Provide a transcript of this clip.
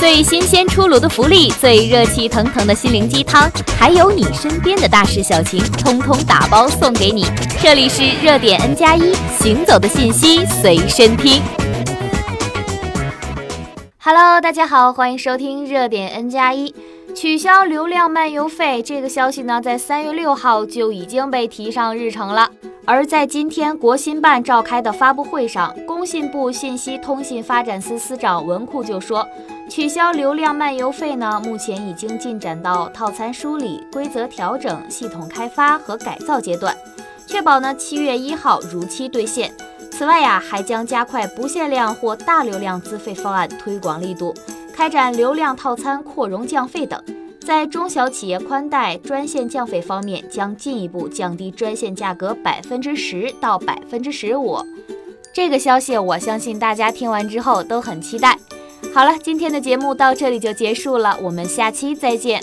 最新鲜出炉的福利，最热气腾腾的心灵鸡汤，还有你身边的大事小情，通通打包送给你。这里是热点 N 加一，行走的信息随身听。Hello，大家好，欢迎收听热点 N 加一。取消流量漫游费这个消息呢，在三月六号就已经被提上日程了。而在今天国新办召开的发布会上，工信部信息通信发展司司长文库就说，取消流量漫游费呢，目前已经进展到套餐梳理、规则调整、系统开发和改造阶段，确保呢七月一号如期兑现。此外呀，还将加快不限量或大流量资费方案推广力度，开展流量套餐扩容降费等。在中小企业宽带专线降费方面，将进一步降低专线价格百分之十到百分之十五。这个消息，我相信大家听完之后都很期待。好了，今天的节目到这里就结束了，我们下期再见。